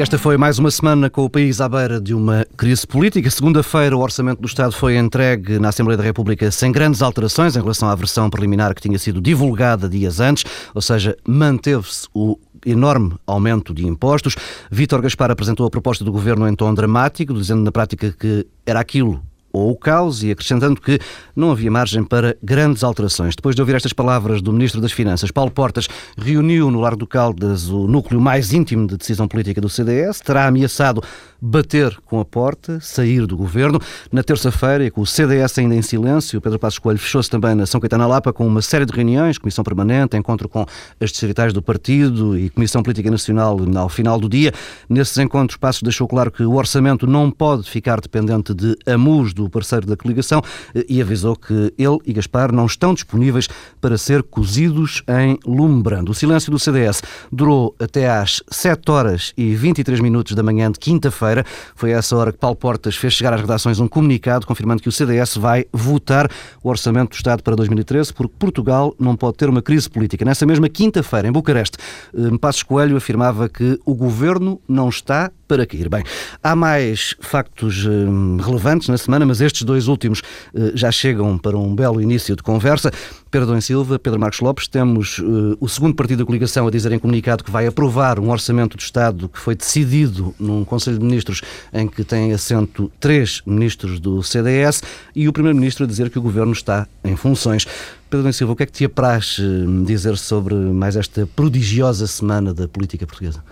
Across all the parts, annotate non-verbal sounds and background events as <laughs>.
Esta foi mais uma semana com o país à beira de uma crise política. Segunda-feira, o Orçamento do Estado foi entregue na Assembleia da República sem grandes alterações em relação à versão preliminar que tinha sido divulgada dias antes, ou seja, manteve-se o enorme aumento de impostos. Vítor Gaspar apresentou a proposta do governo em tom dramático, dizendo na prática que era aquilo ou o caos e acrescentando que não havia margem para grandes alterações. Depois de ouvir estas palavras do Ministro das Finanças, Paulo Portas reuniu no Largo do Caldas o núcleo mais íntimo de decisão política do CDS, terá ameaçado bater com a porta, sair do governo. Na terça-feira, com o CDS ainda em silêncio, Pedro Passos Coelho fechou-se também na São Caetano Lapa com uma série de reuniões, comissão permanente, encontro com as distritais do partido e Comissão Política Nacional ao final do dia. Nesses encontros, Passos deixou claro que o orçamento não pode ficar dependente de amus parceiro da coligação e avisou que ele e Gaspar não estão disponíveis para ser cozidos em lume brando. O silêncio do CDS durou até às 7 horas e 23 minutos da manhã de quinta-feira feira Foi essa hora que Paulo Portas fez chegar às redações um comunicado confirmando que o CDS vai votar o Orçamento do Estado para 2013 porque Portugal não pode ter uma crise política. Nessa mesma quinta-feira, em Bucareste, eh, Passos Coelho afirmava que o governo não está para cair. Bem, há mais factos eh, relevantes na semana, mas estes dois últimos eh, já chegam para um belo início de conversa. Pedro Dom Silva, Pedro Marcos Lopes, temos uh, o segundo partido da coligação a dizer em comunicado que vai aprovar um orçamento do Estado que foi decidido num Conselho de Ministros em que tem assento três ministros do CDS e o Primeiro-Ministro a dizer que o Governo está em funções. Pedro Dom Silva, o que é que te apraz uh, dizer sobre mais esta prodigiosa semana da política portuguesa?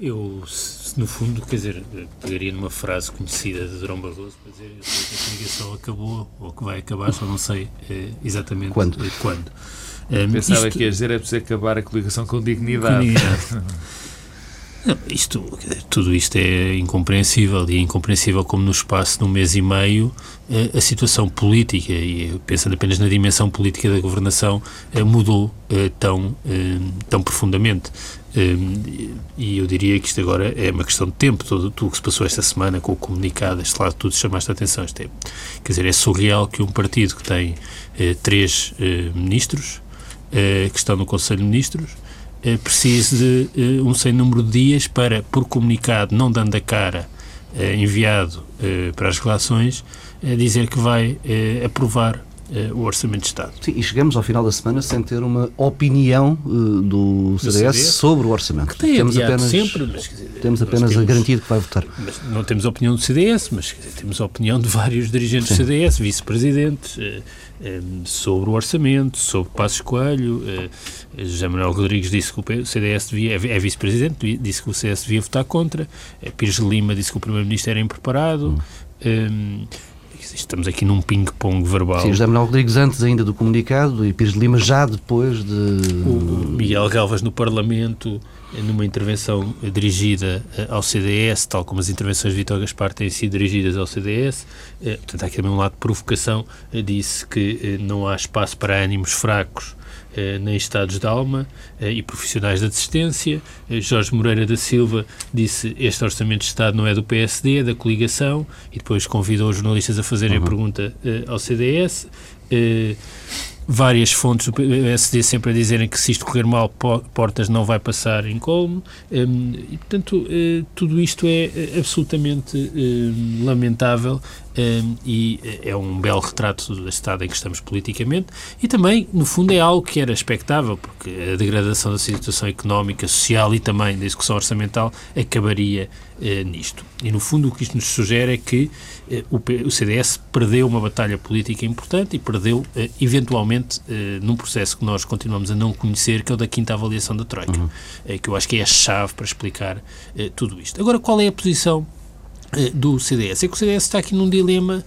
Eu, no fundo, quer dizer, pegaria numa frase conhecida de Durão Barroso para dizer que a coligação acabou, ou que vai acabar, só não sei eh, exatamente quando. Eh, quando. Um, Pensava isto, que ia dizer é preciso acabar a coligação com dignidade. Com dignidade. <laughs> Não, isto, tudo isto é incompreensível e é incompreensível como no espaço de um mês e meio eh, a situação política, e pensando apenas na dimensão política da governação, mudou tão, tão profundamente. E eu diria que isto agora é uma questão de tempo, tudo, tudo o que se passou esta semana com o comunicado, este lado tudo chamaste a atenção. Isto é, quer dizer, é surreal que um partido que tem três ministros, que estão no Conselho de Ministros, eh, precise de eh, um sem número de dias para, por comunicado, não dando a cara, eh, enviado para as relações, dizer que vai aprovar o Orçamento de Estado. Sim, e chegamos ao final da semana sem ter uma opinião uh, do, CDS, CDS sobre o Orçamento. Que tem temos apenas, sempre, mas, dizer, temos apenas temos, a garantia de que vai votar. não temos a opinião do CDS, mas dizer, temos a opinião de vários dirigentes Sim. do CDS, vice-presidentes, uh, um, sobre o Orçamento, sobre Passos Coelho. Uh, José Manuel Rodrigues disse que o CDS devia, é vice-presidente, disse que o CS devia votar contra. Uh, Pires Lima disse que o Primeiro-Ministro era impreparado. Hum. Um, estamos aqui num ping-pong verbal. Sim, José Manuel Rodrigues antes ainda do comunicado e Pires de Lima já depois de... O Miguel Galvas no Parlamento, numa intervenção dirigida eh, ao CDS, tal como as intervenções de Vitor Gaspar têm sido dirigidas ao CDS, eh, portanto há aqui também um lado de provocação, eh, disse que não há espaço para ânimos fracos nem estados de alma eh, e profissionais de assistência. Eh, Jorge Moreira da Silva disse este Orçamento de Estado não é do PSD, é da coligação e depois convidou os jornalistas a fazerem uhum. a pergunta ao CDS várias fontes do PSD sempre a dizerem que se isto correr mal, Portas não vai passar em colmo, hum, e portanto eh, tudo isto é eh, absolutamente hum, lamentável hum, e é um belo retrato do estado em que estamos politicamente e também, no fundo, é algo que era expectável, porque a degradação da situação económica, social e também da execução orçamental acabaria eh, nisto. E, no fundo, o que isto nos sugere é que o CDS perdeu uma batalha política importante e perdeu, eventualmente, uh, num processo que nós continuamos a não conhecer, que é o da quinta avaliação da Troika, uhum. uh, que eu acho que é a chave para explicar uh, tudo isto. Agora, qual é a posição do CDS? É que o CDS está aqui num dilema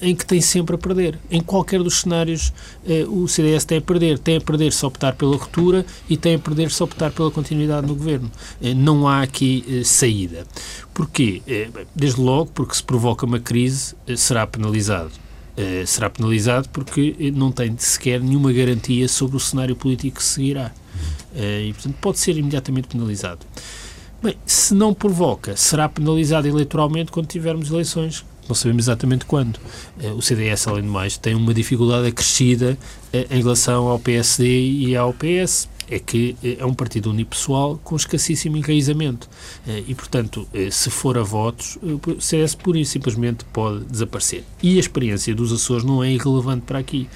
em que tem sempre a perder. Em qualquer dos cenários, o CDS tem a perder. Tem a perder se optar pela ruptura e tem a perder se optar pela continuidade no governo. Não há aqui saída. Porquê? Desde logo, porque se provoca uma crise, será penalizado uh, será penalizado porque não tem sequer nenhuma garantia sobre o cenário político que seguirá. Uh, e, portanto, pode ser imediatamente penalizado. Bem, se não provoca, será penalizado eleitoralmente quando tivermos eleições. Não sabemos exatamente quando. Uh, o CDS, além de mais, tem uma dificuldade acrescida em relação ao PSD e ao PS. É que é um partido unipessoal com escassíssimo enraizamento. E, portanto, se for a votos, o CS pura e simplesmente pode desaparecer. E a experiência dos Açores não é irrelevante para aqui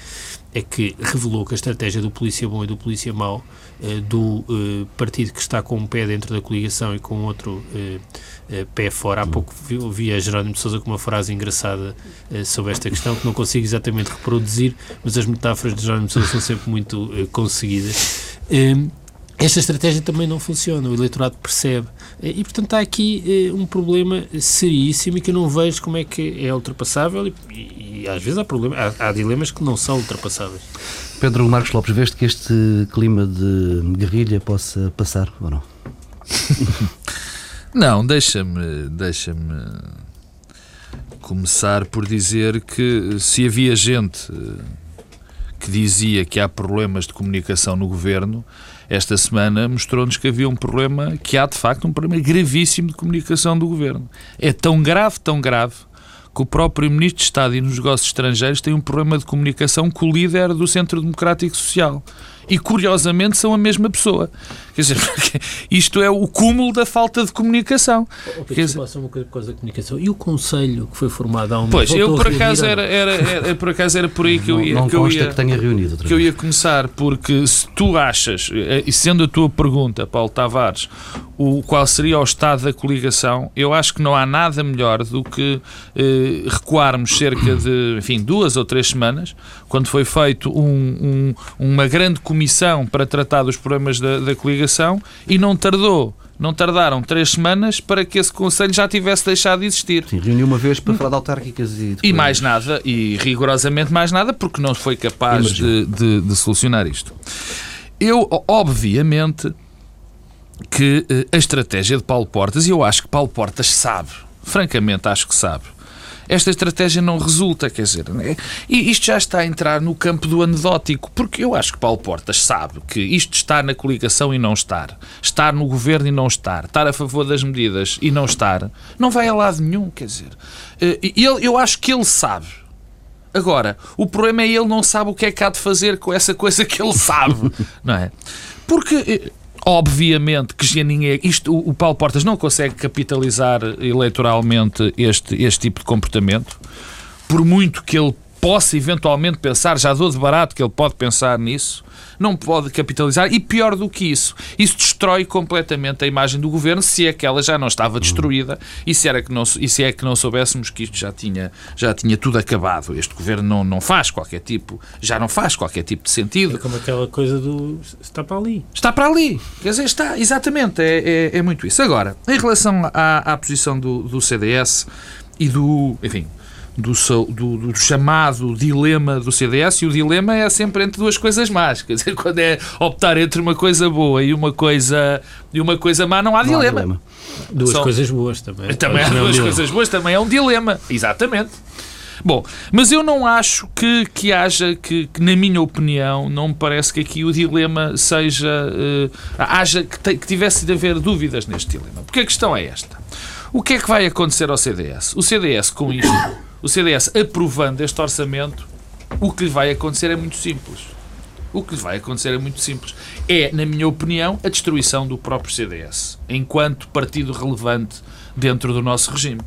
é que revelou que a estratégia do polícia bom e do polícia mau, eh, do eh, partido que está com um pé dentro da coligação e com outro eh, pé fora. Há pouco vi, a Jerónimo de Sousa com uma frase engraçada sobre esta questão, que não consigo exatamente reproduzir, mas as metáforas de Jerónimo de Sousa são sempre muito conseguidas. Esta estratégia também não funciona, o eleitorado percebe. E, portanto, há aqui um problema seríssimo e que eu não vejo como é que é ultrapassável e, e, e às vezes há, problema, há, há, dilemas que não são ultrapassáveis. Pedro Marcos Lopes, vês que este clima de guerrilha possa passar ou não? <laughs> não, deixa-me deixa começar por dizer que se havia gente que dizia que há problemas de comunicação no governo, esta semana mostrou-nos que havia um problema, que há de facto um problema gravíssimo de comunicação do governo. É tão grave, tão grave, que o próprio Ministro de Estado e nos negócios estrangeiros tem um problema de comunicação com o líder do Centro Democrático Social e curiosamente são a mesma pessoa. Quer dizer, <laughs> isto é o cúmulo da falta de comunicação. Oh, Quer dizer, uma coisa de comunicação. E o Conselho que foi formado há um Pois, eu por acaso era, era, era, por acaso era por aí que eu ia. Não, não que eu ia, que tenha reunido que eu ia começar, porque se tu achas, eh, e sendo a tua pergunta, Paulo Tavares, o, qual seria o estado da coligação, eu acho que não há nada melhor do que eh, recuarmos cerca de, enfim, duas ou três semanas, quando foi feito um, um, uma grande comissão para tratar dos problemas da, da coligação e não tardou não tardaram três semanas para que esse Conselho já tivesse deixado de existir. Sim, reuniu uma vez para falar de autárquicas e... E mais nada, e rigorosamente mais nada, porque não foi capaz de, de, de, solucionar isto. Eu, obviamente, que eh, a estratégia de Paulo Portas, e eu acho que Paulo Portas sabe, francamente acho que sabe, esta estratégia não resulta, quer dizer, né? e isto já está a entrar no campo do anedótico, porque eu acho que Paulo Portas sabe que isto está na coligação e não estar, estar no governo e não estar, estar a favor das medidas e não estar, não vai a lado nenhum, quer dizer. Eh, ele, eu acho que ele sabe. Agora, o problema é ele não sabe o que é que há de fazer com essa coisa que ele sabe, <laughs> não é? Porque eh, Obviamente que já ninguém, isto, o Paulo Portas não consegue capitalizar eleitoralmente este, este tipo de comportamento, por muito que ele possa eventualmente pensar, já dou de barato que ele pode pensar nisso, não pode capitalizar e pior do que isso, isso destrói completamente a imagem do governo se é que ela já não estava destruída e se, era que não, e se é que não soubéssemos que isto já tinha, já tinha tudo acabado. Este governo não, não faz qualquer tipo, já não faz qualquer tipo de sentido. É como aquela coisa do está para ali. Está para ali. Quer dizer, está, exatamente, é, é, é muito isso. Agora, em relação à, à posição do, do CDS e do, enfim, do, do, do, chamado dilema do CDS, e o dilema é sempre entre duas coisas más. Quer dizer, <laughs> quando é optar entre uma coisa boa e uma coisa, e uma coisa má, não há não dilema. Há dilema. Duas São, coisas boas também. Também há duas coisas boas, também é um dilema. Exatamente. Bom, mas eu não acho que, que haja, que, que, na minha opinião, não me parece que aqui o dilema seja. Uh, haja que, te, que tivesse de haver dúvidas neste dilema. Porque a questão é esta. O que é que vai acontecer ao CDS? O CDS, com isto o CDS aprovando este orçamento, o que lhe vai acontecer é muito simples. O que lhe vai acontecer é muito simples. É, na minha opinião, a destruição do próprio CDS, enquanto partido relevante dentro do nosso regime.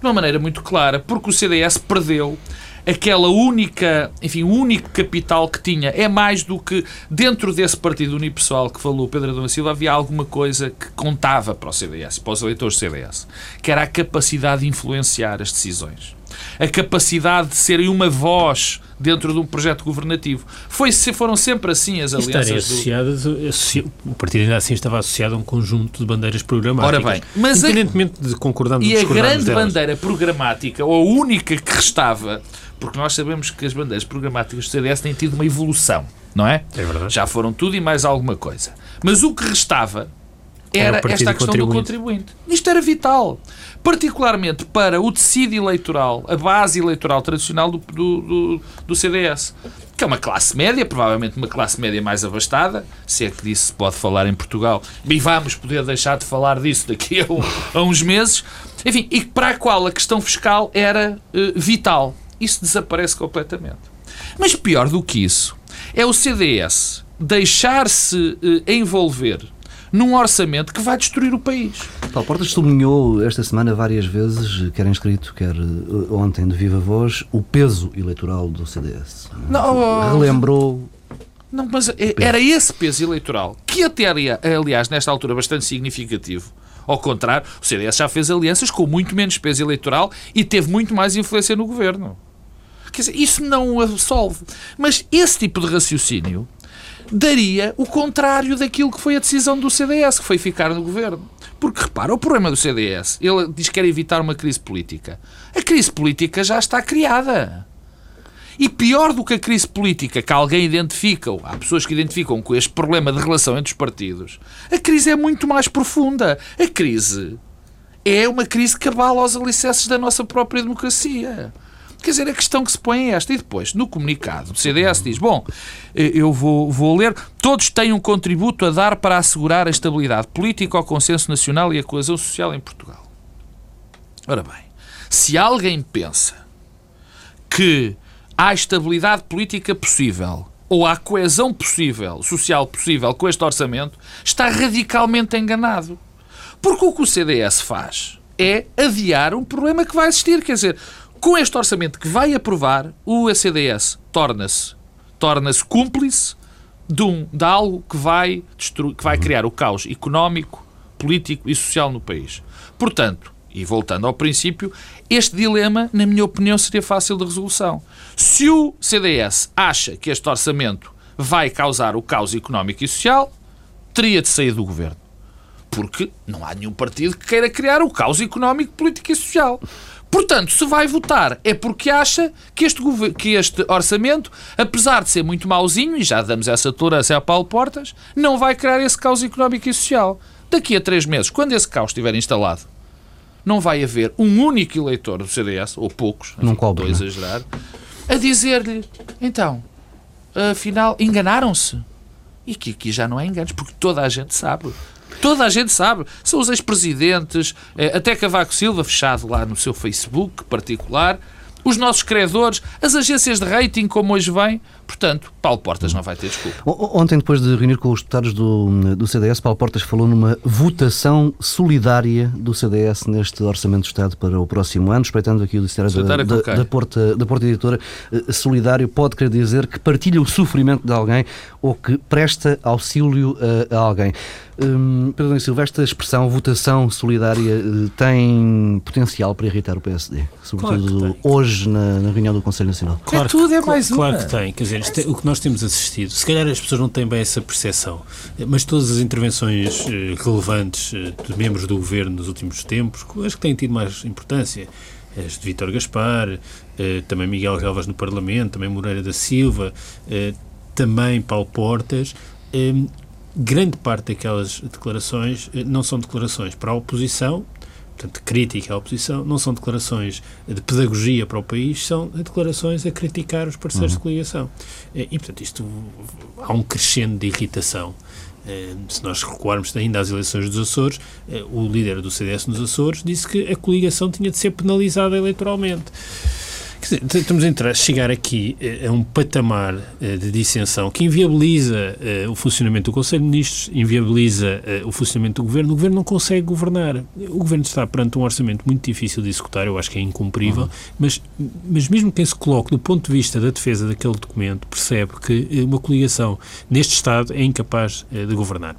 De uma maneira muito clara, porque o CDS perdeu aquela única, enfim, o único capital que tinha. É mais do que dentro desse partido unipessoal que falou Pedro Adão Silva, havia alguma coisa que contava para o CDS, para os eleitores do CDS, que era a capacidade de influenciar as decisões a capacidade de serem uma voz dentro de um projeto governativo. Foi, foram sempre assim as alianças. associadas, do... o partido ainda assim estava associado a um conjunto de bandeiras programáticas. Ora bem, mas independentemente a... de concordarmos E a grande delas. bandeira programática, ou a única que restava, porque nós sabemos que as bandeiras programáticas do CDS têm tido uma evolução, não é? É verdade. Já foram tudo e mais alguma coisa. Mas o que restava era, era esta questão do contribuinte. Isto era vital particularmente para o tecido eleitoral, a base eleitoral tradicional do, do, do, do CDS que é uma classe média, provavelmente uma classe média mais abastada, se é que disso se pode falar em Portugal, e vamos poder deixar de falar disso daqui a, um, a uns meses, enfim, e para a qual a questão fiscal era uh, vital. Isso desaparece completamente. Mas pior do que isso, é o CDS deixar-se envolver num orçamento que vai destruir o país. Paulo Portas sublinhou esta semana várias vezes, quer em escrito, quer ontem de viva voz, o peso eleitoral do CDS. Não, Relembrou não, mas é, era esse peso eleitoral que até, aliás, nesta altura, bastante significativo. Ao contrário, o CDS já fez alianças com muito menos peso eleitoral e teve muito mais influência no governo. Quer dizer, isso não o absolve. Mas esse tipo de raciocínio daria o contrário daquilo que foi a decisão do CDS, que foi ficar no governo. Porque repara, o problema do CDS, ele diz que quer evitar uma crise política. A crise política já está criada. E pior do que a crise política que alguém identifica, ou há pessoas que identificam com este problema de relação entre os partidos, a crise é muito mais profunda. A crise é uma crise que abala os alicerces da nossa própria democracia. Quer dizer, a questão que se põe é esta. E depois, no comunicado, o CDS diz: Bom, eu vou, vou ler. Todos têm um contributo a dar para assegurar a estabilidade política, o consenso nacional e a coesão social em Portugal. Ora bem, se alguém pensa que há estabilidade política possível ou há coesão possível, social possível com este orçamento, está radicalmente enganado. Porque o que o CDS faz é adiar um problema que vai existir. Quer dizer, com este orçamento que vai aprovar, o CDS torna-se torna-se cúmplice de, um, de algo que vai, destruir, que vai criar o caos económico, político e social no país. Portanto, e voltando ao princípio, este dilema, na minha opinião, seria fácil de resolução. Se o CDS acha que este orçamento vai causar o caos económico e social, teria de sair do governo. Porque não há nenhum partido que queira criar o caos económico, político e social. Portanto, se vai votar é porque acha que este, que este orçamento, apesar de ser muito mauzinho, e já damos essa tolerância a Paulo Portas, não vai criar esse caos económico e social. Daqui a três meses, quando esse caos estiver instalado, não vai haver um único eleitor do CDS, ou poucos, não estou a exagerar, a dizer-lhe, então, afinal, enganaram-se. E que aqui já não é enganos, porque toda a gente sabe. Toda a gente sabe. São os ex-presidentes, eh, até Cavaco Silva, fechado lá no seu Facebook particular, os nossos credores, as agências de rating, como hoje vem. Portanto, Paulo Portas não vai ter desculpa. Ontem, depois de reunir com os deputados do, do CDS, Paulo Portas falou numa votação solidária do CDS neste Orçamento do Estado para o próximo ano, respeitando aqui o dicionário da, da, da, Porta, da Porta Editora. Eh, solidário pode querer dizer que partilha o sofrimento de alguém ou que presta auxílio a, a alguém. Hum, Pedro Silva, esta expressão votação solidária eh, tem potencial para irritar o PSD, sobretudo claro hoje na, na, reunião do Conselho Nacional. Claro, é tudo é mais claro, Claro que tem, quer dizer, é, o que nós temos assistido, se calhar as pessoas não têm bem essa percepção, mas todas as intervenções eh, relevantes eh, de membros do governo nos últimos tempos, acho que têm tido mais importância, as de Vítor Gaspar, também Miguel Galvas no Parlamento, também Moreira da Silva, também Paulo Portas, grande parte daquelas declarações eh, não são declarações para a oposição, portanto, crítica à oposição, não são declarações de pedagogia para o país, são declarações a criticar os parceiros uhum. de coligação. Eh, e, portanto, isto há um crescendo de irritação. Eh, se nós recuarmos ainda às eleições dos Açores, o líder do CDS nos Açores disse que a coligação tinha de ser penalizada eleitoralmente. Estamos a entrar, chegar aqui eh, a um patamar eh, de dissensão que inviabiliza uh, o funcionamento do Conselho de Ministros, inviabiliza o funcionamento do Governo. O Governo não consegue governar. O Governo está perante um orçamento muito difícil de executar, eu acho que é incumprível, uhum. mas, mas mesmo quem se coloque do ponto de vista da defesa daquele documento percebe que uma coligação neste Estado é incapaz de governar.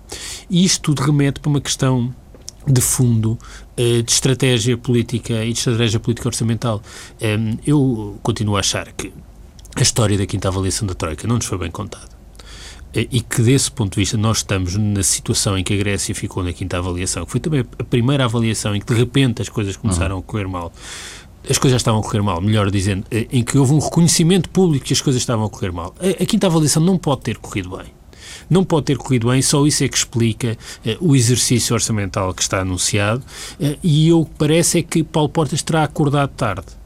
E isto tudo remete para uma questão de fundo eh, de estratégia política e de estratégia política orçamental. Eu continuo a achar que a história da quinta avaliação da Troika não nos foi bem contada eh, e que desse ponto de vista nós estamos na situação em que a Grécia ficou na quinta avaliação, que foi também a primeira avaliação em que de repente as coisas começaram uhum. a correr mal. As coisas já estavam a correr mal, melhor dizendo, eh, em que houve um reconhecimento público que as coisas estavam a correr mal. A, a quinta avaliação não pode ter corrido bem não pode ter corrido bem, só isso é que explica uh, o exercício orçamental que está anunciado uh, e o que parece é que Paulo Portas terá acordado tarde.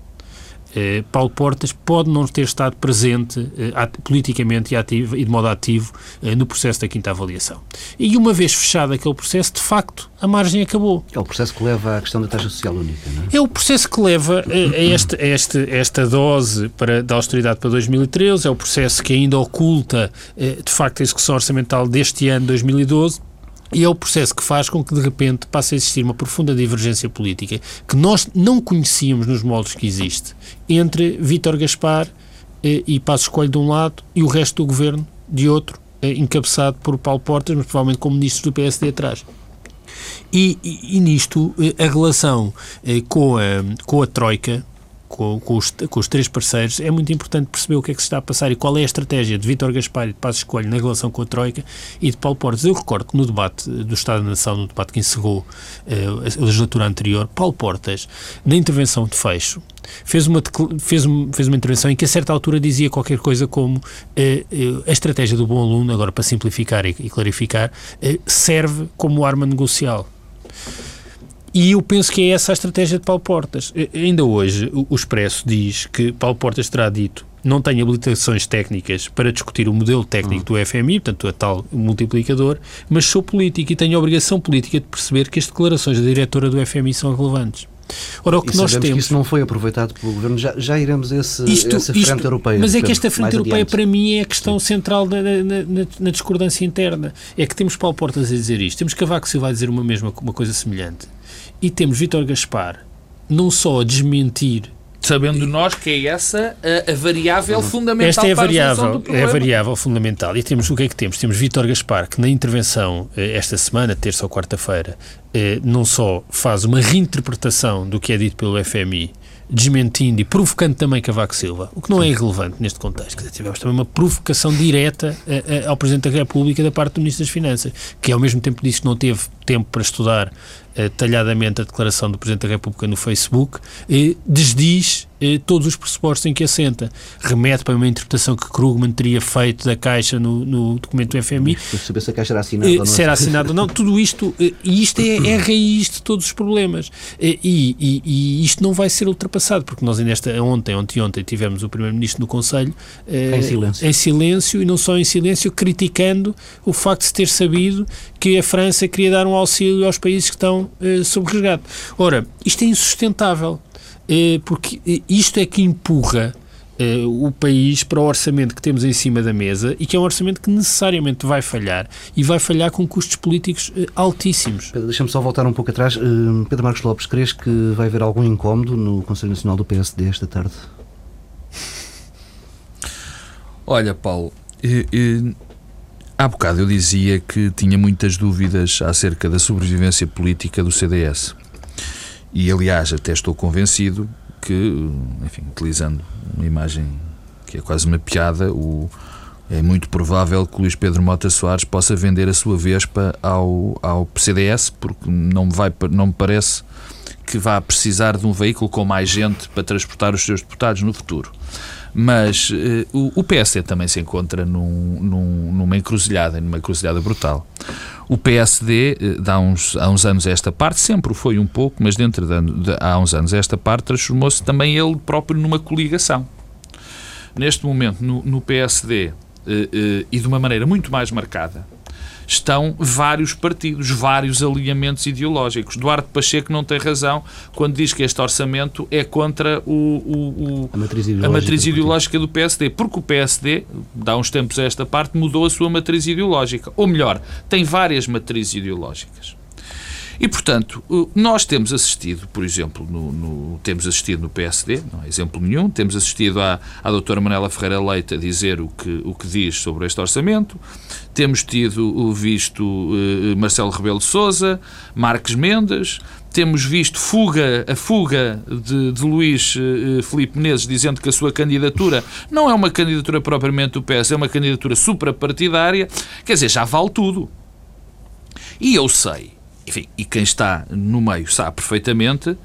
Eh, Paulo Portas pode não ter estado presente eh, politicamente e, ativo, e de modo ativo eh, no processo da quinta avaliação. E uma vez fechado aquele processo, de facto, a margem acabou. É o processo que leva à questão da taxa social única, não é? É o processo que leva a, <coughs> a esta, a esta, esta dose para, da austeridade para 2013, é o processo que ainda oculta, de facto, a execução orçamental deste ano, 2012, e é o processo que faz com que, de repente, passe a existir uma profunda divergência política que nós não conhecíamos nos moldes que existe entre Vítor Gaspar eh, e Passos Coelho de um lado e o resto do governo de outro, eh, encabeçado por Paulo Portas, mas provavelmente com ministros do PSD atrás. E, e, e nisto, eh, a relação eh, com, a, com a Troika, com, com, os, com, os, três parceiros, é muito importante perceber o que é que se está a passar e qual é a estratégia de Vítor Gaspar e de Passos Coelho na relação com a Troika e de Paulo Portas. Eu recordo que no debate do Estado da Nação, no debate que encerrou uh, a legislatura anterior, Paulo Portas, na intervenção de fecho, fez uma, fez, fez uma intervenção em que a certa altura dizia qualquer coisa como uh, uh, a estratégia do bom aluno, agora para simplificar e, e clarificar, serve como arma negocial. E eu penso que é essa a estratégia de Paulo Portas. Ainda hoje, o Expresso diz que Paulo Portas terá dito não tem habilitações técnicas para discutir o modelo técnico do FMI, portanto, a tal multiplicador, mas sou político e tenho a obrigação política de perceber que as declarações da diretora do FMI são relevantes. Ora, o que e nós temos. Que isso não foi aproveitado pelo governo, já, já iremos a esse, isto, essa frente isto, europeia. Mas é que esta frente europeia, adiante. para mim, é a questão Sim. central na, na, na, na, discordância interna. É que temos Paulo Portas a dizer isto, temos Cavaco Silva a dizer uma mesma uma coisa semelhante e temos Vítor Gaspar não só a desmentir Sabendo nós que é essa a, a variável fundamental Esta é a variável, é a variável fundamental. E temos o que é que temos? Temos Vítor Gaspar, que na intervenção eh, esta semana, terça ou quarta-feira, eh, não só faz uma reinterpretação do que é dito pelo FMI, desmentindo e provocando também Cavaco Silva, o que não é irrelevante neste contexto. Dizer, tivemos também uma provocação direta eh, ao Presidente da República da parte do Ministro das Finanças, que ao mesmo tempo disse que não teve tempo para estudar detalhadamente a declaração do Presidente da República no Facebook, desdiz todos os pressupostos em que assenta. Remete para uma interpretação que Krugman teria feito da Caixa no, no documento do FMI. Para saber se a Caixa era assinada ou não. Se era assinada ou não. Tudo isto, e isto é, é a raiz de todos os problemas. E, e, e, isto não vai ser ultrapassado, porque nós ainda esta, ontem, ontem, ontem tivemos o Primeiro-Ministro no Conselho em silêncio. em silêncio, e não só em silêncio, criticando o facto de se ter sabido que a França queria dar um auxílio aos países que estão sob resgate. Ora, isto é insustentável, porque eh, isto é que empurra uh, o país para o orçamento que temos em cima da mesa e que é um orçamento que necessariamente vai falhar e vai falhar com custos políticos altíssimos. Deixa-me só voltar um pouco atrás. Pedro Marcos Lopes, crees que vai haver algum incómodo no Conselho Nacional do PSD esta tarde? Olha, Paulo, Há bocado eu dizia que tinha muitas dúvidas acerca da sobrevivência política do CDS. E, aliás, até estou convencido que, enfim, utilizando uma imagem que é quase uma piada, o, é muito provável que Luís Pedro Mota Soares possa vender a sua Vespa ao, ao CDS, porque não vai, não me parece que vá precisar de um veículo com mais gente para transportar os seus deputados no futuro. Mas uh, o, o PSD também se encontra num, num, numa encruzilhada, numa encruzilhada brutal. O PSD, eh, há uns, há uns anos esta parte, sempre foi um pouco, mas dentro de, de há uns anos esta parte transformou-se também ele próprio numa coligação. Neste momento, no, no PSD, uh, uh, e de uma maneira muito mais marcada, estão vários partidos, vários alinhamentos ideológicos. Duarte Pacheco não tem razão quando diz que este orçamento é contra o, o, o a matriz ideológica, a matriz ideológica do PSD, porque o PSD, dá uns tempos a esta parte, mudou a sua matriz ideológica. Ou melhor, tem várias matrizes ideológicas. E, portanto, nós temos assistido, por exemplo, no, no, temos assistido no PSD, não há exemplo nenhum, temos assistido à, à doutora Manela Ferreira Leite a dizer o que, o que diz sobre este orçamento, temos tido visto uh, Marcelo Rebelo de Sousa, Marques Mendes, temos visto fuga, a fuga de, de Luís uh, Filipe Menezes dizendo que a sua candidatura não é uma candidatura propriamente do PS, é uma candidatura suprapartidária, quer dizer, já vale tudo. E eu sei enfim, e quem está no meio sabe perfeitamente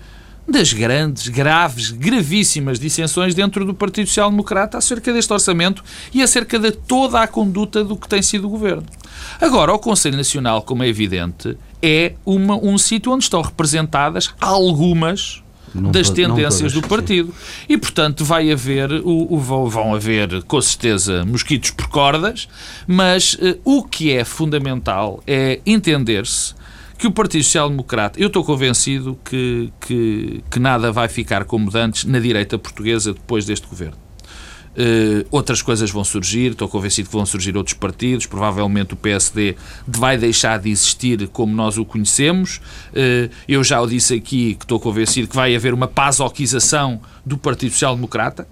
das grandes, graves, gravíssimas dissensões dentro do Partido Social Democrata acerca deste orçamento e acerca de toda a conduta do que tem sido o governo. Agora, o Conselho Nacional, como é evidente, é uma, um sítio onde estão representadas algumas não das tendências do partido. E, portanto, vai haver, o, o, vão haver, com certeza, mosquitos por cordas, mas uh, o que é fundamental é entender-se que o Partido Social Democrata, eu estou convencido que, que, que nada vai ficar como antes na direita portuguesa depois deste governo. Uh, outras coisas vão surgir, estou convencido que vão surgir outros partidos, provavelmente o PSD vai deixar de existir como nós o conhecemos. Uh, eu já o disse aqui que estou convencido que vai haver uma pasoquização do Partido Social Democrata.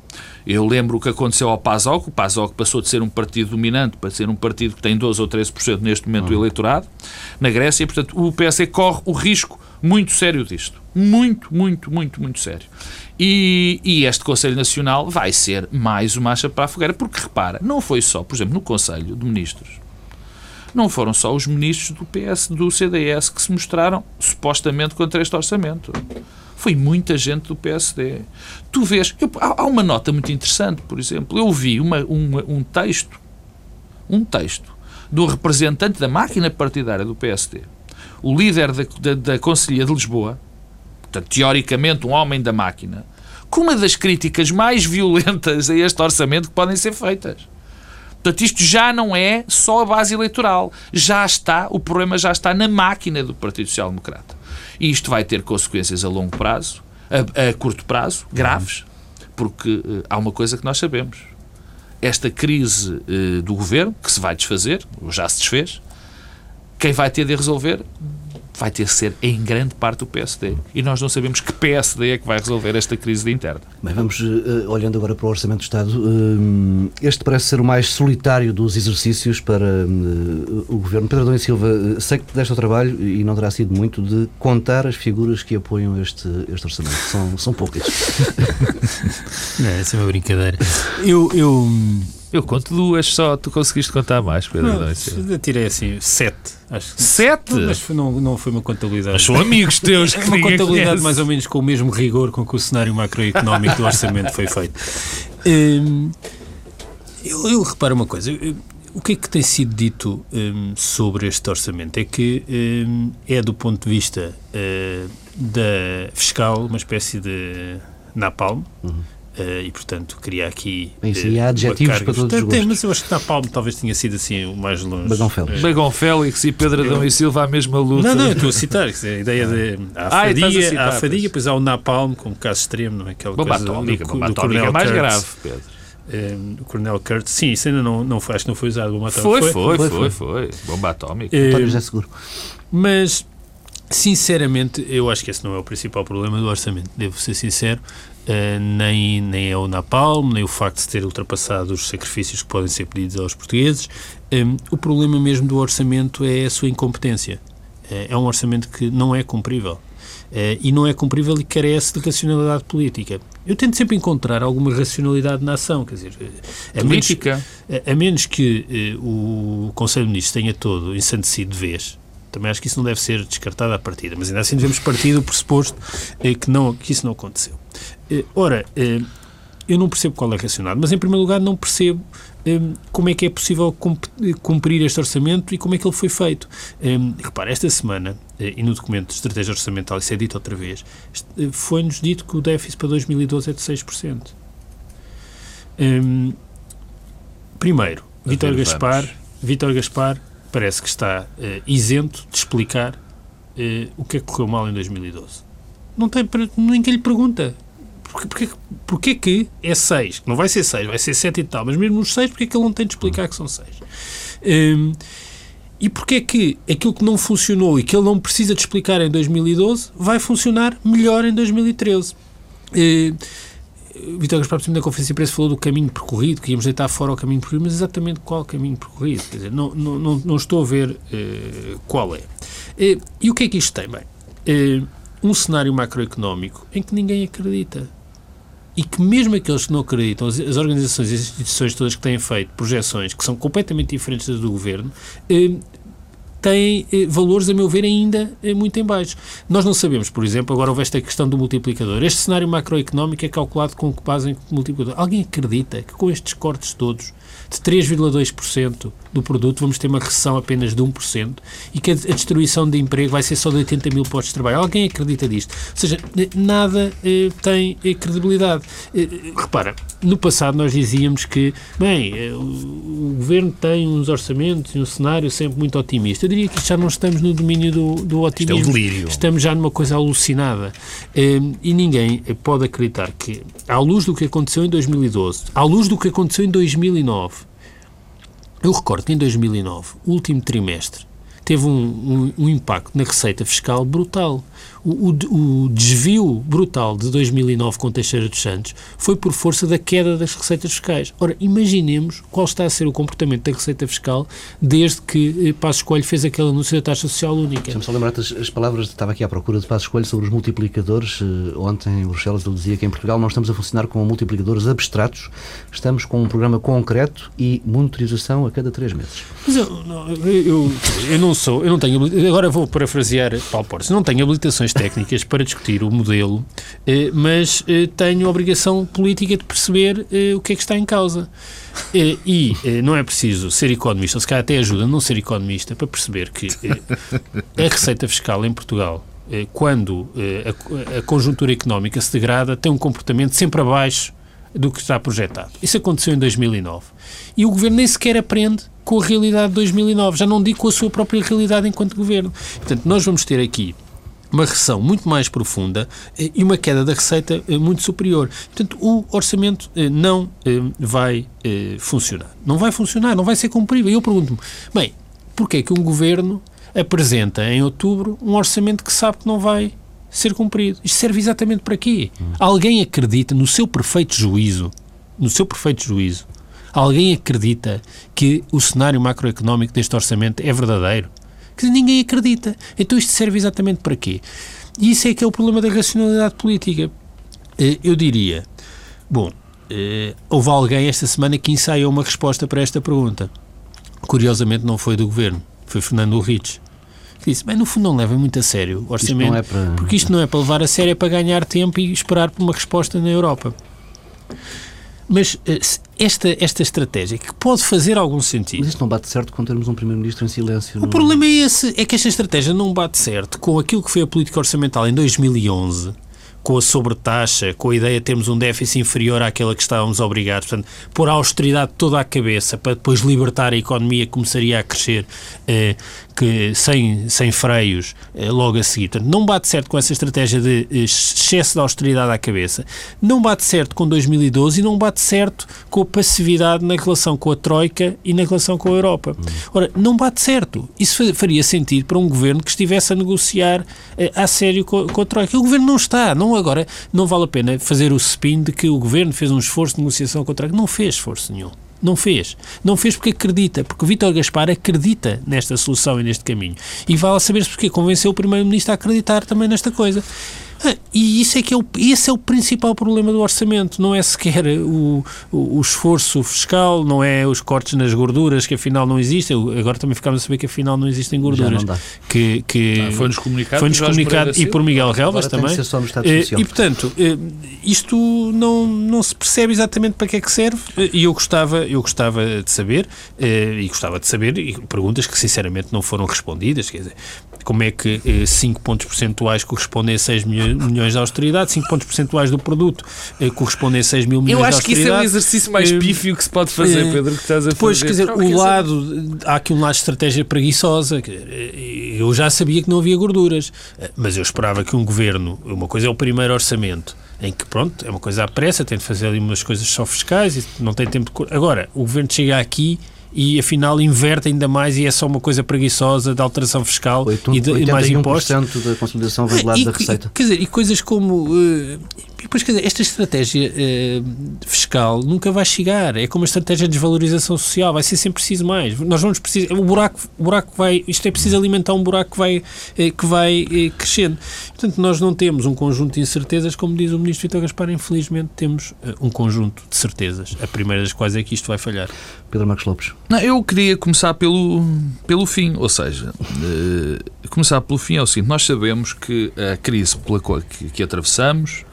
Eu lembro o que aconteceu ao PASOK. O PASOK passou de ser um partido dominante para ser um partido que tem 12 ou 13% neste momento do uhum. eleitorado na Grécia. Portanto, o PSD corre o risco muito sério disto. Muito, muito, muito, muito sério. E, e, este Conselho Nacional vai ser mais uma acha para a fogueira, porque repara, não foi só, por exemplo, no Conselho de Ministros, não foram só os ministros do PS, do CDS que se mostraram supostamente contra este orçamento. Foi muita gente do PSD. Tu vês, eu, há, uma nota muito interessante, por exemplo, eu vi uma, uma, um texto, um texto do representante da máquina partidária do PSD, o líder da, da, da Conselhia de Lisboa, portanto, teoricamente um homem da máquina, com uma das críticas mais violentas a este orçamento que podem ser feitas. Portanto, isto já não é só a base eleitoral. Já está, o problema já está na máquina do Partido Social Democrata. E isto vai ter consequências a longo prazo, a, a curto prazo, graves, porque uh, há uma coisa que nós sabemos. Esta crise uh, do governo, que se vai desfazer, ou já se desfez, quem vai ter de resolver vai ter que ser em grande parte o PSD. E nós não sabemos que PSD é que vai resolver esta crise de interna. Bem, vamos uh, olhando agora para o Orçamento do Estado. Uh, este parece ser o mais solitário dos exercícios para uh, o Governo. Pedro Adão e Silva, sei que deste o trabalho, e não terá sido muito, de contar as figuras que apoiam este, este Orçamento. São, são poucas. <laughs> não, essa é uma brincadeira. Eu... eu eu conto duas só, tu conseguiste contar mais, Pedro. Não, eu tirei assim, sete. Acho. Sete? Não, mas não, não foi uma contabilidade. Mas são amigos teus. <laughs> É uma contabilidade conhece. mais ou menos com o mesmo rigor com que o cenário macroeconómico do orçamento foi feito. Hum, eu, eu reparo uma coisa. O que é que tem sido dito hum, sobre este orçamento? É que hum, é, do ponto de vista uh, da fiscal, uma espécie de napalm. Uhum Uh, e, portanto, queria aqui. Bem, sim, há adjetivos para todos os gostos. Mas eu acho que na Palme talvez tenha sido assim o mais longe. Bagão Félix. Uh, Bagão Félix e Pedro Adão eu... e Silva à mesma luta. Não, não, eu estou a citar. A ideia de. Há a ah, fadiga, citar, há a fadiga depois há o Napalm como caso extremo, não é? Aquela bomba coisa atómica, do, bomba do atómica é mais Kurtz, grave, Pedro. Uh, o Coronel Kurtz, sim, isso ainda não, não foi, acho que não foi usado. Bomba foi, foi, foi, foi, foi, foi. Bomba atómica. Uh, já seguro. Mas, sinceramente, eu acho que esse não é o principal problema do orçamento, devo ser sincero. Uh, nem, nem é o Napalm, nem o facto de ter ultrapassado os sacrifícios que podem ser pedidos aos portugueses. Um, eh, o problema mesmo do orçamento é a sua incompetência. Uh, é um orçamento que não é cumprível. Uh, e não é cumprível e carece de racionalidade política. Eu tento sempre encontrar alguma racionalidade na ação, quer dizer, a política. Menos, a, a menos que o Conselho de Ministros tenha todo ensandecido de vez, também acho que isso não deve ser descartado à partida, mas ainda assim devemos partir do pressuposto que, não, que isso não aconteceu. Eh, ora, eh, eu não percebo qual é racionado, mas em primeiro lugar não percebo eh, como é que é possível cumprir este orçamento e como é que ele foi feito. Repara, esta semana, e no documento de estratégia orçamental, isso é dito outra vez, foi-nos dito que o déficit para 2012 é de 6%. Primeiro, Vítor Gaspar, Vítor Gaspar parece que está isento de explicar o que é que correu mal em 2012. Não tem, ninguém lhe pergunta. Porque, porque, que é 6? Que não vai ser 6, vai ser 7 e tal, mas mesmo os 6, porque é que ele não tem de explicar que são 6? Um, e porque é que aquilo que não funcionou e que ele não precisa de explicar em 2012 vai funcionar melhor em 2013? Uh, Vitor Gaspar, na conferência de falou do caminho percorrido, que íamos deitar fora o caminho percorrido, mas exatamente qual caminho percorrido? Quer dizer, não, não, não, não estou a ver uh, qual é. Uh, e o que é que isto tem? Bem, uh, um cenário macroeconómico em que ninguém acredita e que mesmo aqueles que não acreditam, as, organizações e as instituições todas que têm feito projeções que são completamente diferentes das do governo, eh, têm eh, valores, a meu ver, ainda eh, muito em baixo. Nós não sabemos, por exemplo, agora houve esta questão do multiplicador. Este cenário macroeconómico é calculado com que base em multiplicador. Alguém acredita que com estes cortes todos, de 3,2%, do produto, vamos ter uma recessão apenas de 1% e que a, destruição de emprego vai ser só de 80 mil postos de trabalho. Alguém acredita disto? Ou seja, nada eh, tem eh, credibilidade. Eh, repara, no passado nós dizíamos que, bem, eh, o, o, governo tem uns orçamentos e um cenário sempre muito otimista. Eu diria que já não estamos no domínio do, do otimismo. Isto é o delírio. Estamos já numa coisa alucinada. Eh, e ninguém pode acreditar que, à luz do que aconteceu em 2012, à luz do que aconteceu em 2009, eu recordo que em 2009, o último trimestre, teve um, um, um impacto na receita fiscal brutal o, o, o, desvio brutal de 2009 com Teixeira dos Santos foi por força da queda das receitas fiscais. Ora, imaginemos qual está a ser o comportamento da receita fiscal desde que eh, Passos Coelho fez aquele anúncio da taxa social única. Deixa-me só lembrar as, as, palavras, estava aqui à procura de Passos Coelho sobre os multiplicadores. Uh, ontem em Bruxelas ele dizia que em Portugal não estamos a funcionar com multiplicadores abstratos, estamos com um programa concreto e monitorização a cada três meses. Mas eu, eu, eu não sou, eu não tenho, agora vou parafrasear Paulo Portes, não tenho habilitações técnicas para discutir o modelo, eh, mas eh, tenho a obrigação política de perceber eh, o que é que está em causa. E não é preciso ser economista, se calhar até ajuda a não ser economista, para perceber que a receita fiscal em Portugal, quando a conjuntura económica se degrada, tem um comportamento sempre abaixo do que está projetado. Isso aconteceu em 2009. E o governo nem sequer aprende com a realidade de 2009, já não digo com a sua própria realidade enquanto governo. Portanto, nós vamos ter aqui uma recessão muito mais profunda eh, e uma queda da receita eh, muito superior. Portanto, o orçamento eh, não vai funcionar. Não vai funcionar, não vai ser cumprido. E eu pergunto-me, bem, porquê é que um governo apresenta em outubro um orçamento que sabe que não vai ser cumprido? Isto serve exatamente para quê? Hum. Alguém acredita no seu perfeito juízo, no seu perfeito juízo, alguém acredita que o cenário macroeconómico deste orçamento é verdadeiro? Que ninguém acredita. Então isto serve exatamente para quê? E isso é que é o problema da racionalidade política. Eh, eu diria, bom, eh, houve alguém esta semana que ensaiou uma resposta para esta pergunta. Curiosamente não foi do governo, foi Fernando Rich. Disse, bem, no fundo não leva muito a sério o orçamento, isto é para... porque isto não é para levar a sério, é para ganhar tempo e esperar por uma resposta na Europa. Mas eh, esta, esta estratégia, que pode fazer algum sentido... Mas isto não bate certo com termos um Primeiro-Ministro em silêncio. O problema é esse, é que esta estratégia não bate certo com aquilo que foi a política orçamental em 2011, com a sobretaxa, com a ideia de termos um déficit inferior àquela que estávamos obrigados, portanto, pôr a austeridade toda à cabeça para depois libertar a economia que começaria a crescer eh, que sem, sem freios eh, logo a seguir. Portanto, não bate certo com essa estratégia de eh, excesso de austeridade à cabeça, não bate certo com 2012 e não bate certo com a passividade na relação com a Troika e na relação com a Europa. Ora, não bate certo. Isso faria sentido para um governo que estivesse a negociar eh, a sério com, com a Troika. O governo não está. Não agora, não vale a pena fazer o spin de que o governo fez um esforço de negociação com a Troika. Não fez esforço nenhum. Não fez. Não fez porque acredita, porque o Vítor Gaspar acredita nesta solução e neste caminho. E vale saber-se porque convenceu o Primeiro-Ministro a acreditar também nesta coisa. E isso é que é o, esse é o principal problema do orçamento, não é sequer o, o, o, esforço fiscal, não é os cortes nas gorduras, que afinal não existem. Agora também ficámos a saber que afinal não existem gorduras. Não que, que ah, foi-nos comunicado, foi -nos comunicado e por Miguel Relvas também. Eh, e portanto, eh, isto não, não se percebe exatamente para que é que serve eh, e eu gostava, eu gostava de saber, e gostava de saber, e perguntas que sinceramente não foram respondidas, quer dizer, como é que 5 pontos percentuais correspondem a 6 milhões milhões de austeridade, 5 pontos percentuais do produto eh, correspondem a 6 mil milhões de austeridade. Eu acho que isso é um exercício mais eh, pífio que se pode fazer, eh, Pedro, que estás a Depois, fazer. quer dizer, o lado, há aqui um lado de estratégia preguiçosa. Eu já sabia que não havia gorduras, mas eu esperava que um governo, uma coisa é o primeiro orçamento, em que, pronto, é uma coisa à pressa, tem de fazer ali umas coisas só fiscais e não tem tempo de... Agora, o governo chega aqui e afinal inverte ainda mais e é só uma coisa preguiçosa de alteração fiscal 8, e, de, e mais impostos. da consolidação do lado da receita. Quer dizer, e coisas como uh, e depois, quer dizer, esta estratégia uh, fiscal nunca vai chegar. É como a estratégia de desvalorização social, vai ser sempre preciso mais. Nós vamos precisar. O buraco, o buraco vai. Isto é preciso alimentar um buraco que vai, uh, que vai uh, crescendo. Portanto, nós não temos um conjunto de incertezas, como diz o Ministro Vitor Gaspar, infelizmente temos um conjunto de certezas. A primeira das quais é que isto vai falhar. Pedro Marcos Lopes. Não, eu queria começar pelo, pelo fim, ou seja, começar pelo fim é o seguinte: nós sabemos que a crise pela qual que, que atravessamos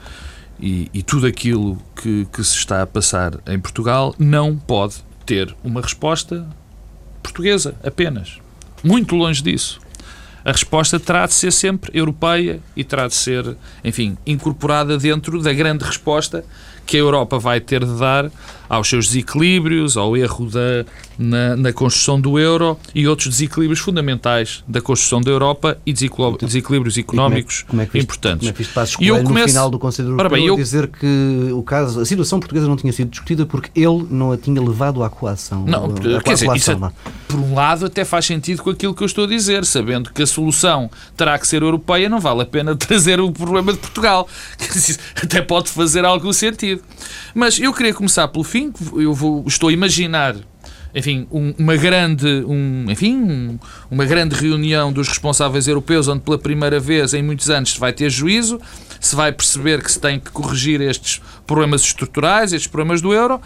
e, e tudo aquilo que, que se está a passar em Portugal não pode ter uma resposta portuguesa apenas. Muito longe disso. A resposta terá de ser sempre europeia e terá de ser, enfim, incorporada dentro da grande resposta que a Europa vai ter de dar aos seus desequilíbrios, ao erro da, na, na, construção do euro e outros desequilíbrios fundamentais da construção da Europa e desequilíbrios económicos e como é, como é importantes. Como é que isto e começo, no final do Conselho Europeu bem, eu, dizer que o caso, a situação portuguesa não tinha sido discutida porque ele não a tinha levado à coação. Não, a, quer dizer, isso, é, por um lado até faz sentido com aquilo que eu estou a dizer, sabendo que a solução terá que ser europeia, não vale a pena <laughs> trazer o problema de Portugal. <laughs> Até pode fazer algum sentido. Mas eu queria começar pelo fim eu vou, estou a imaginar enfim, um, uma grande, um, enfim, um, uma grande reunião dos responsáveis europeus, onde pela primeira vez em muitos anos se vai ter juízo, se vai perceber que se tem que corrigir estes problemas estruturais, estes problemas do euro,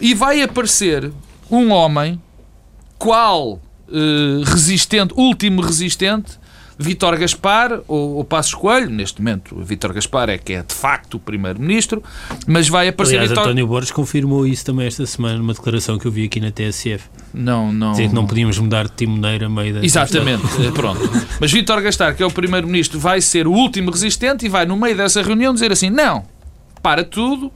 e vai aparecer um homem, qual eh, resistente, último resistente, Vítor Gaspar ou, ou Passos Coelho, neste momento Vítor Gaspar é que é de facto o primeiro-ministro, mas vai aparecer Aliás, Vítor... António Borges confirmou isso também esta semana numa declaração que eu vi aqui na TSF. Não, não... Dizer que não podíamos mudar de timoneiro a meio da... Exatamente, <laughs> eh, pronto. Mas Vítor Gaspar, que é o primeiro-ministro, vai ser o último resistente e vai no meio dessa reunião dizer assim, não, para tudo,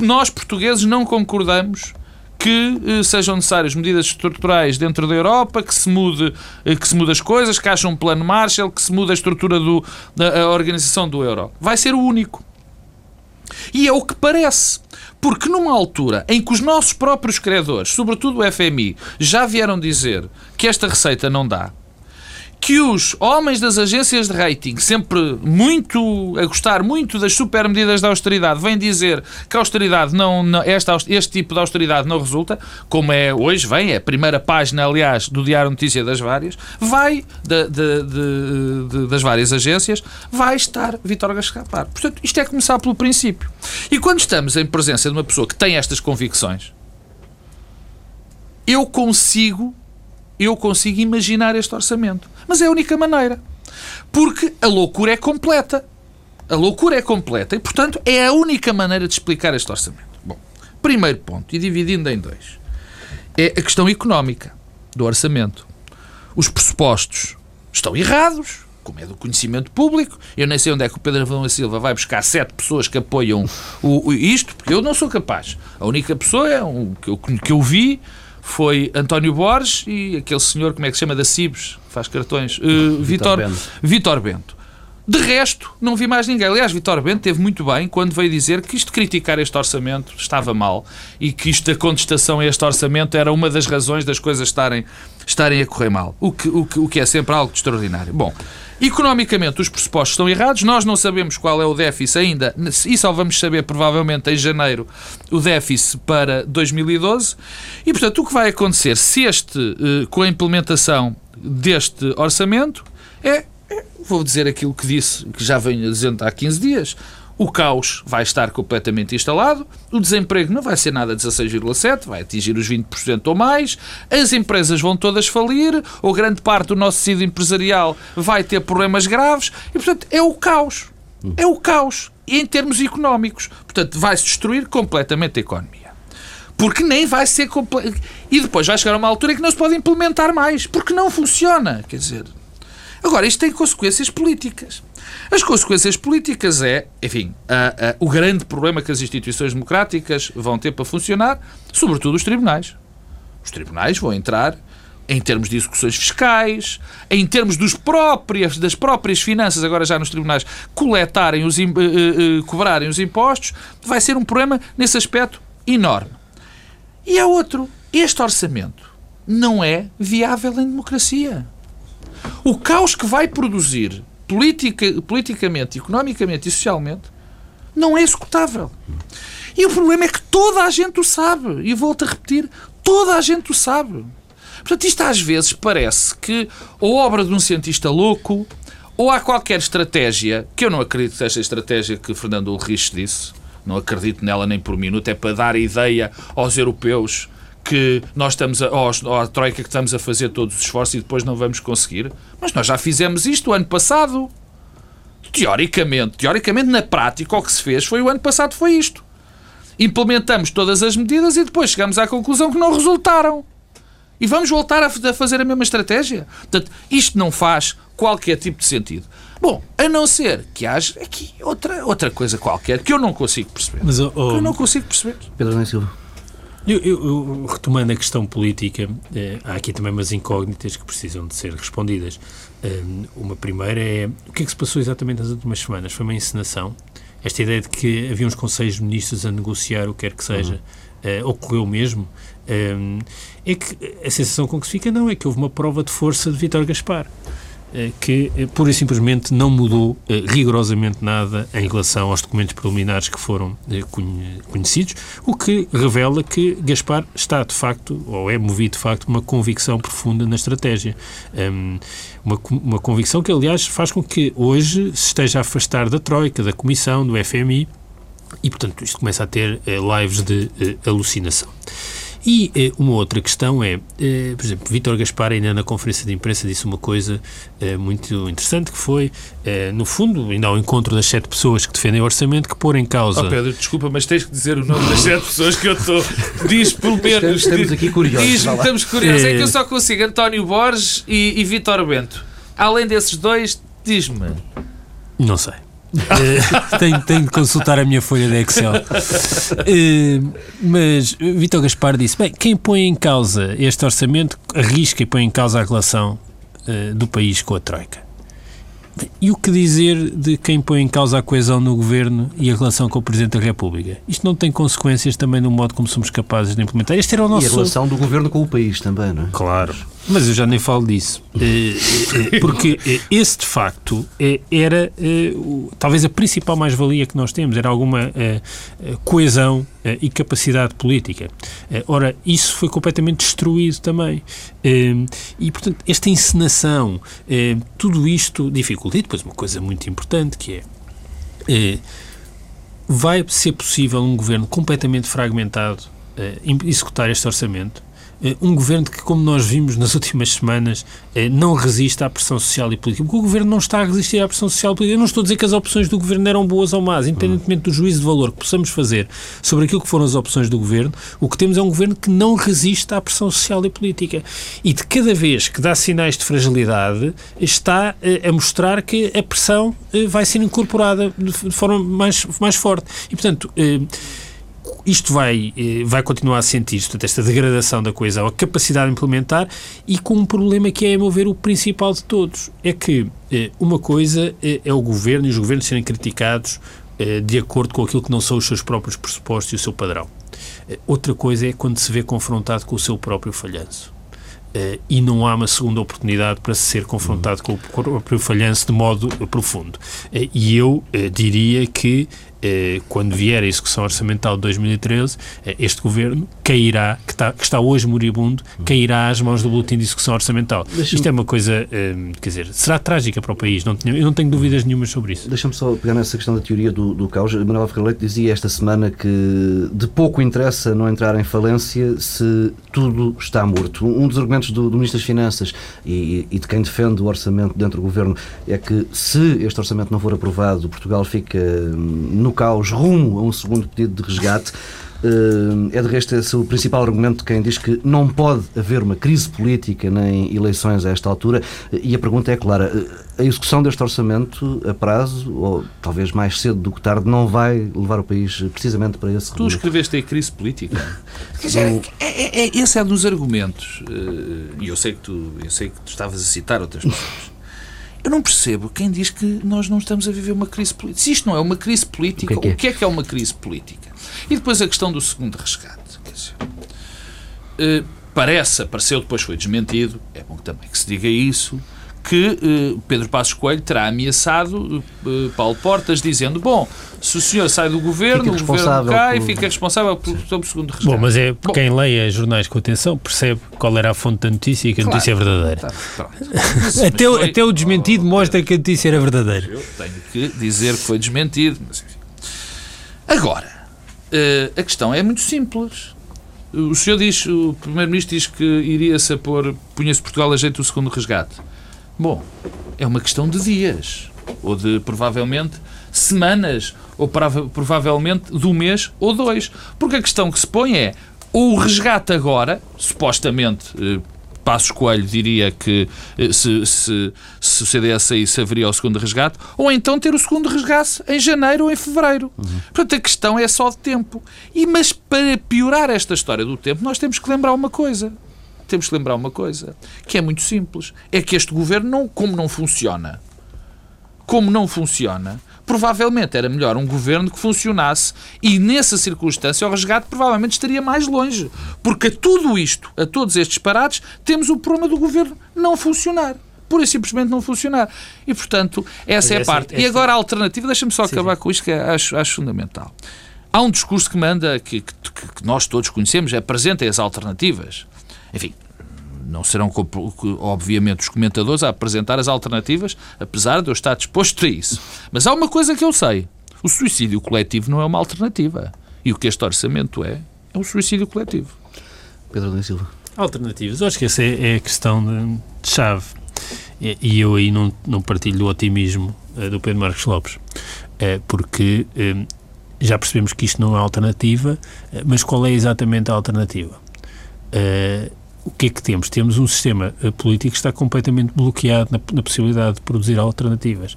nós portugueses não concordamos que eh, sejam necessárias medidas estruturais dentro da Europa, que se mude, eh, que se mude as coisas, que haja um plano Marshall, que se mude a estrutura do, da a organização do euro. Vai ser o único. E é o que parece. Porque numa altura em que os nossos próprios credores, sobretudo o FMI, já vieram dizer que esta receita não dá, que os homens das agências de rating, sempre muito a gostar muito das super medidas de austeridade, vêm dizer que a austeridade não, não esta, este tipo de austeridade não resulta, como é hoje, vem, é a primeira página, aliás, do Diário Notícia das várias, vai de, de, de, das várias agências, vai estar Vitor Gascapar. Portanto, isto é começar pelo princípio. E quando estamos em presença de uma pessoa que tem estas convicções, eu consigo eu consigo imaginar este orçamento. Mas é a única maneira. Porque a loucura é completa. A loucura é completa e, portanto, é a única maneira de explicar este orçamento. Bom, primeiro ponto, e dividindo em dois, é a questão económica do orçamento. Os pressupostos estão errados, como é do conhecimento público. Eu nem sei onde é que o Pedro Avão Silva vai buscar sete pessoas que apoiam o, o, isto, porque eu não sou capaz. A única pessoa é um, que, eu, que eu vi foi António Borges e aquele senhor, como é que se chama, da Cibes, faz cartões, uh, Vitor, Vitor Bento. De resto, não vi mais ninguém. Aliás, Vitor Bento teve muito bem quando veio dizer que isto de criticar este orçamento estava mal e que isto da contestação a este orçamento era uma das razões das coisas estarem, estarem a correr mal. O que, o, que, o que é sempre algo de extraordinário. Bom, Economicamente, os pressupostos estão errados. Nós não sabemos qual é o déficit ainda, e só vamos saber provavelmente em janeiro o déficit para 2012. E, portanto, o que vai acontecer se este, eh, com a implementação deste orçamento, é, é vou dizer aquilo que disse, que já venho dizendo há 15 dias, o caos vai estar completamente instalado, o desemprego não vai ser nada 16,7, vai atingir os 20% ou mais, as empresas vão todas falir, ou grande parte do nosso tecido empresarial vai ter problemas graves, e portanto é o caos. É o caos. Em termos económicos. Portanto, vai-se destruir completamente a economia. Porque nem vai ser. E depois vai chegar a uma altura em que não se pode implementar mais. Porque não funciona. Quer dizer. Agora, isto tem consequências políticas. As consequências políticas é, enfim, a, a, o grande problema que as instituições democráticas vão ter para funcionar, sobretudo os tribunais. Os tribunais vão entrar em termos de execuções fiscais, em termos dos das próprias finanças, agora já nos tribunais, coletarem os, uh, uh, cobrarem os impostos, vai ser um problema nesse aspecto enorme. E há outro. Este orçamento não é viável em democracia. O caos que vai produzir politica, politicamente, economicamente e socialmente, não é executável. E o problema é que toda a gente o sabe. E volto a repetir, toda a gente o sabe. Portanto, isto às vezes parece que ou obra de um cientista louco ou há qualquer estratégia, que eu não acredito que seja a estratégia que Fernando Ulrich disse, não acredito nela nem por minuto, é para dar a ideia aos europeus que nós estamos a, ou a Troika que estamos a fazer todos os esforços e depois não vamos conseguir. Mas nós já fizemos isto o ano passado. Teoricamente, teoricamente, na prática, o que se fez foi o ano passado foi isto. Implementamos todas as medidas e depois chegamos à conclusão que não resultaram. E vamos voltar a fazer a mesma estratégia? Portanto, isto não faz qualquer tipo de sentido. Bom, a não ser que haja aqui outra, outra coisa qualquer que eu não consigo perceber. Mas, oh, oh, eu não consigo perceber. Pedro Silva. Eu, eu, retomando a questão política, eh, há aqui também umas incógnitas que precisam de ser respondidas. Eh, uma primeira é o que é que se passou exatamente nas últimas semanas? Foi uma encenação? Esta ideia de que havia uns conselhos de ministros a negociar o que quer que seja, uhum. eh, ocorreu mesmo? Eh, é que a sensação com que se fica não é que houve uma prova de força de Vítor Gaspar. Eh, que eh, pura e simplesmente não mudou eh, rigorosamente nada em relação aos documentos preliminares que foram conhecidos, o que revela que Gaspar está de facto, ou é movido de facto, uma convicção profunda na estratégia. Ehm, uma, uma convicção que, aliás, faz com que hoje se esteja a afastar da Troika, da Comissão, do FMI, e, portanto, isto começa a ter lives de alucinação. E eh, uma outra questão é, eh, por exemplo, Vítor Gaspar ainda na conferência de imprensa disse uma coisa eh, muito interessante que foi, eh, no fundo, ainda ao encontro das sete pessoas que defendem o orçamento, que pôr em causa... Oh Pedro, desculpa, mas tens que dizer o nome das sete pessoas que eu estou... Diz pelo menos... Estamos aqui curiosos. Diz, estamos curiosos. É que eu só consigo António Borges e, e Vítor Bento. Além desses dois, diz-me... Não sei. Uh, tenho, tenho, de consultar a minha folha de Excel. Uh, mas Vitor Gaspar disse: bem, quem põe em causa este orçamento arrisca e põe em causa a relação uh, do país com a Troika. E o que dizer de quem põe em causa a coesão no governo e a relação com o Presidente da República? Isto não tem consequências também no modo como somos capazes de implementar? Este era o nosso... E a relação do governo com o país também, não é? Claro. Mas eu já nem falo disso. Eh, eh, porque eh, esse, de facto, era talvez a principal mais-valia que nós temos, era alguma coesão e capacidade política. Ora, isso foi completamente destruído também. E, portanto, esta encenação, tudo isto dificulta. E depois uma coisa muito importante que é vai ser possível um governo completamente fragmentado executar este orçamento? Eh, um governo que, como nós vimos nas <laughs> últimas semanas, eh, não resiste à pressão social e política. Porque o governo não está a resistir à pressão social e política. Eu não estou a dizer que as opções do governo eram boas ou más, independentemente do juízo de valor que possamos fazer sobre aquilo que foram as opções do governo, o que temos é um governo que não resiste à pressão social e política. E de cada vez que dá sinais de fragilidade, está eh, a mostrar que a pressão vai ser incorporada de forma mais, mais forte. E, portanto isto vai, eh, vai continuar a sentir portanto, esta degradação da coesão, a capacidade de implementar e com um problema que é, a meu ver, o principal de todos. É que eh, uma coisa é, é o governo e os governos serem criticados eh, de acordo com aquilo que não são os seus próprios pressupostos e o seu padrão. Outra coisa é quando se vê confrontado com o seu próprio falhanço. Uh, e não há uma segunda oportunidade para ser confrontado com o próprio falhanço de modo profundo. Uh, e eu uh, diria que eh, quando vier a execução orçamental de 2013, eh, este governo cairá, que está, que está hoje moribundo, cairá às mãos do boletim de execução orçamental. Isto é uma coisa, eh, quer dizer, será trágica para o país, não tenho, eu não tenho dúvidas nenhumas sobre isso. Deixa-me só pegar nessa questão da teoria do, do caos. Manuel Ferreira Leite dizia esta semana que de pouco interessa não entrar em falência se tudo está morto. Um dos argumentos do, do Ministro das Finanças e, e de quem defende o orçamento dentro do governo é que se este orçamento não for aprovado, Portugal fica hum, no caos rumo a um segundo pedido de resgate. Eh, é de resto esse o principal argumento de quem diz que não pode haver uma crise política nem eleições a esta altura. E a pergunta é clara: eh, a execução deste orçamento a prazo, ou talvez mais cedo do que tarde, não vai levar o país precisamente para esse Tu escreveste aí crise política. <laughs> Quer dizer, é, é, é, esse é um dos argumentos. Eh, E eu sei que tu, eu sei que tu estavas a citar outras pessoas. Eu não percebo quem diz que nós não estamos a viver uma crise política. Se isto não é uma crise política, o que é que é, que é uma crise política? E depois a questão do segundo resgate. Dizer, uh, parece, apareceu, depois foi desmentido, é bom também que se diga isso, que uh, Pedro Passos Coelho terá ameaçado uh, Paulo Portas, dizendo: Bom, se o senhor sai do governo, o governo cai, por... fica responsável pelo, pelo segundo resgate. Bom, mas é Bom, quem leia jornais com atenção percebe qual era a fonte da notícia e que a claro, notícia é verdadeira. Tá, <laughs> até, foi... até o desmentido oh, mostra que a notícia era verdadeira. Eu tenho que dizer que foi desmentido. Mas, enfim. Agora, uh, a questão é muito simples. O senhor diz, o Primeiro-Ministro diz que iria-se a pôr, punha-se Portugal a jeito do segundo resgate. Bom, é uma questão de dias, ou de provavelmente semanas, ou provavelmente do mês ou dois. Porque a questão que se põe é ou o resgate agora, supostamente Passos Coelho diria que eh, se, se, se o CDS saísse haveria o segundo resgate, ou então ter o segundo resgate em janeiro ou em fevereiro. Uhum. Portanto, a questão é só de tempo. E, mas para piorar esta história do tempo, nós temos que lembrar uma coisa. Temos que lembrar uma coisa, que é muito simples. É que este governo, não, como não funciona, como não funciona, provavelmente era melhor um governo que funcionasse e nessa circunstância o resgate provavelmente estaria mais longe. Porque a tudo isto, a todos estes parados, temos o problema do governo não funcionar pura e simplesmente não funcionar. E, portanto, essa é a parte. E agora a alternativa, deixa-me só acabar com isto, que é, acho, acho fundamental. Há um discurso que manda, que, que, que nós todos conhecemos, é apresentem as alternativas. Enfim, não serão, obviamente, os comentadores a apresentar as alternativas, apesar de eu estar disposto a isso. Mas há uma coisa que eu sei: o suicídio coletivo não é uma alternativa. E o que este orçamento é, é um suicídio coletivo. Pedro Adão Silva. Alternativas. Eu acho que essa é, é a questão de, chave. E eu aí não, não partilho o otimismo uh, do Pedro Marcos Lopes. Uh, porque uh, já percebemos que isto não é alternativa, mas qual é exatamente a alternativa? O que é que temos? Temos um sistema eh, político que está completamente bloqueado na, na, possibilidade de produzir alternativas.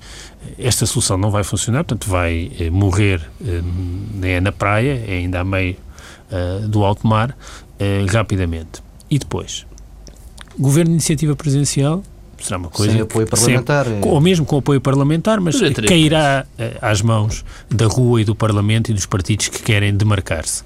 Esta solução não vai funcionar, portanto, vai eh, morrer eh, na praia, é ainda a meio eh, do alto mar, eh, rapidamente. E depois? Governo de iniciativa presidencial será uma coisa. Sem apoio parlamentar. Sempre, é... Ou mesmo com apoio parlamentar, mas cairá eh, às mãos da rua e do Parlamento e dos partidos que querem demarcar-se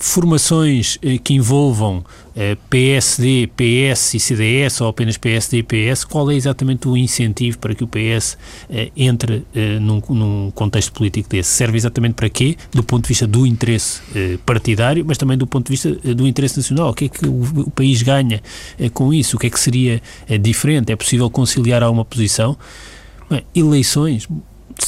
formações eh, que envolvam eh, PSD, PS e CDS ou apenas PSD e PS, qual é exatamente o incentivo para que o PS eh, entre num, num, contexto político desse? Serve exatamente para quê? Do ponto de vista do interesse partidário, mas também do ponto de vista do interesse nacional. O que é que o, país ganha com isso? O que é que seria diferente? É possível conciliar a uma posição? Bem, eleições,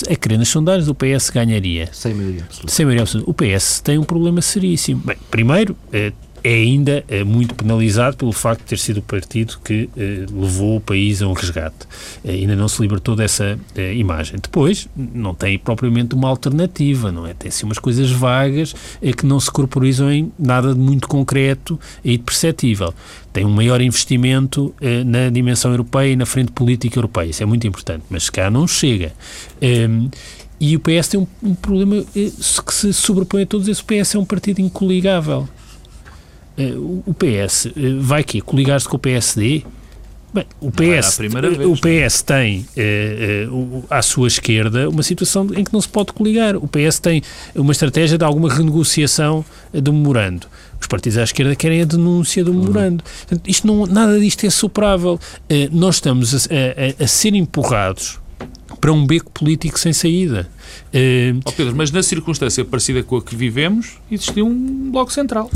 a querer nas sondagens, o PS ganharia. Sem maioria absoluta. Sem maioria absoluta. O PS tem um problema seríssimo. Bem, primeiro, eh, é ainda é, muito penalizado pelo facto de ter sido o partido que eh, levou o país a um resgate. Eh, ainda não se libertou dessa eh, imagem. Depois, não tem propriamente uma alternativa, não é? Tem-se umas coisas vagas eh, que não se corporizam em nada de muito concreto e de perceptível. Tem um maior investimento eh, na dimensão europeia e na frente política europeia. Isso é muito importante, mas cá não chega. Ehm, e o PS tem um, problema eh, que se sobrepõe a todos esses. O PS é um partido incoligável. Eh, o PS eh, vai que coligar-se com o PSD? Bem, o PS, vez, o PS tem eh, à sua esquerda uma situação em que não se pode coligar. O PS tem uma estratégia de alguma renegociação do memorando. Os partidos à esquerda querem a denúncia do memorando. Portanto, isto não, nada disto é superável. nós estamos a, a, a ser empurrados para um beco político sem saída. Oh Pedro, mas na circunstância parecida com a que vivemos, existiu um bloco central.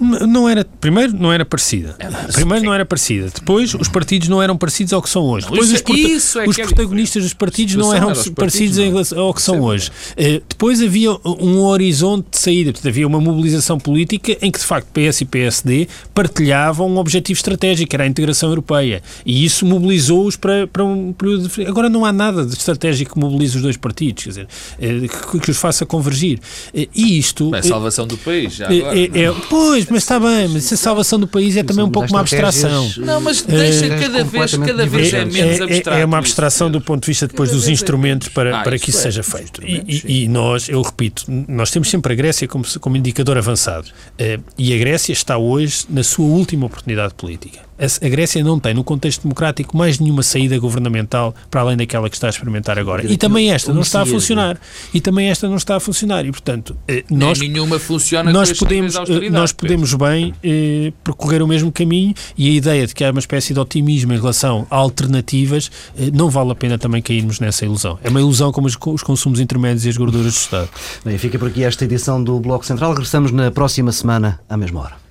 Não era, primeiro não era parecida. É, primeiro não era parecida. Depois os partidos não eram parecidos ao que são hoje. Depois os, isso é os é protagonistas dos partidos não eram parecidos relação ao que são hoje. Uh, depois havia um horizonte de saída. Portanto, havia uma mobilização política em que de facto PS e PSD partilhavam um objetivo estratégico, que era a integração europeia. E isso mobilizou-os para, para um período de... Agora não há nada de estratégico que mobilize os dois partidos, quer dizer, uh, que, que, os faça convergir. Uh, e isto... É a salvação do país, já agora. É, é, pois, mas está bem, mas a salvação do país é também um pouco uma abstração. Não, mas deixa é, cada vez, cada vez é, menos abstrato. É, é uma abstração do ponto de vista depois dos instrumentos para, ah, para que isso seja feito. E, e, e, nós, eu repito, nós temos sempre a Grécia como, como indicador avançado. Eh, e a Grécia está hoje na sua última oportunidade política a Grécia não tem, no contexto democrático, mais nenhuma saída governamental para além daquela que está a experimentar agora. E também esta não está a funcionar. E também esta não está a funcionar. E, portanto, eh, nós, nenhuma funciona nós podemos, eh, nós podemos bem eh, percorrer o mesmo caminho e a ideia de que há uma espécie de otimismo em relação a alternativas eh, não vale a pena também cairmos nessa ilusão. É uma ilusão como os, os consumos intermédios e as gorduras do Estado. Bem, fica por aqui esta edição do Bloco Central. Regressamos na próxima semana, à mesma hora.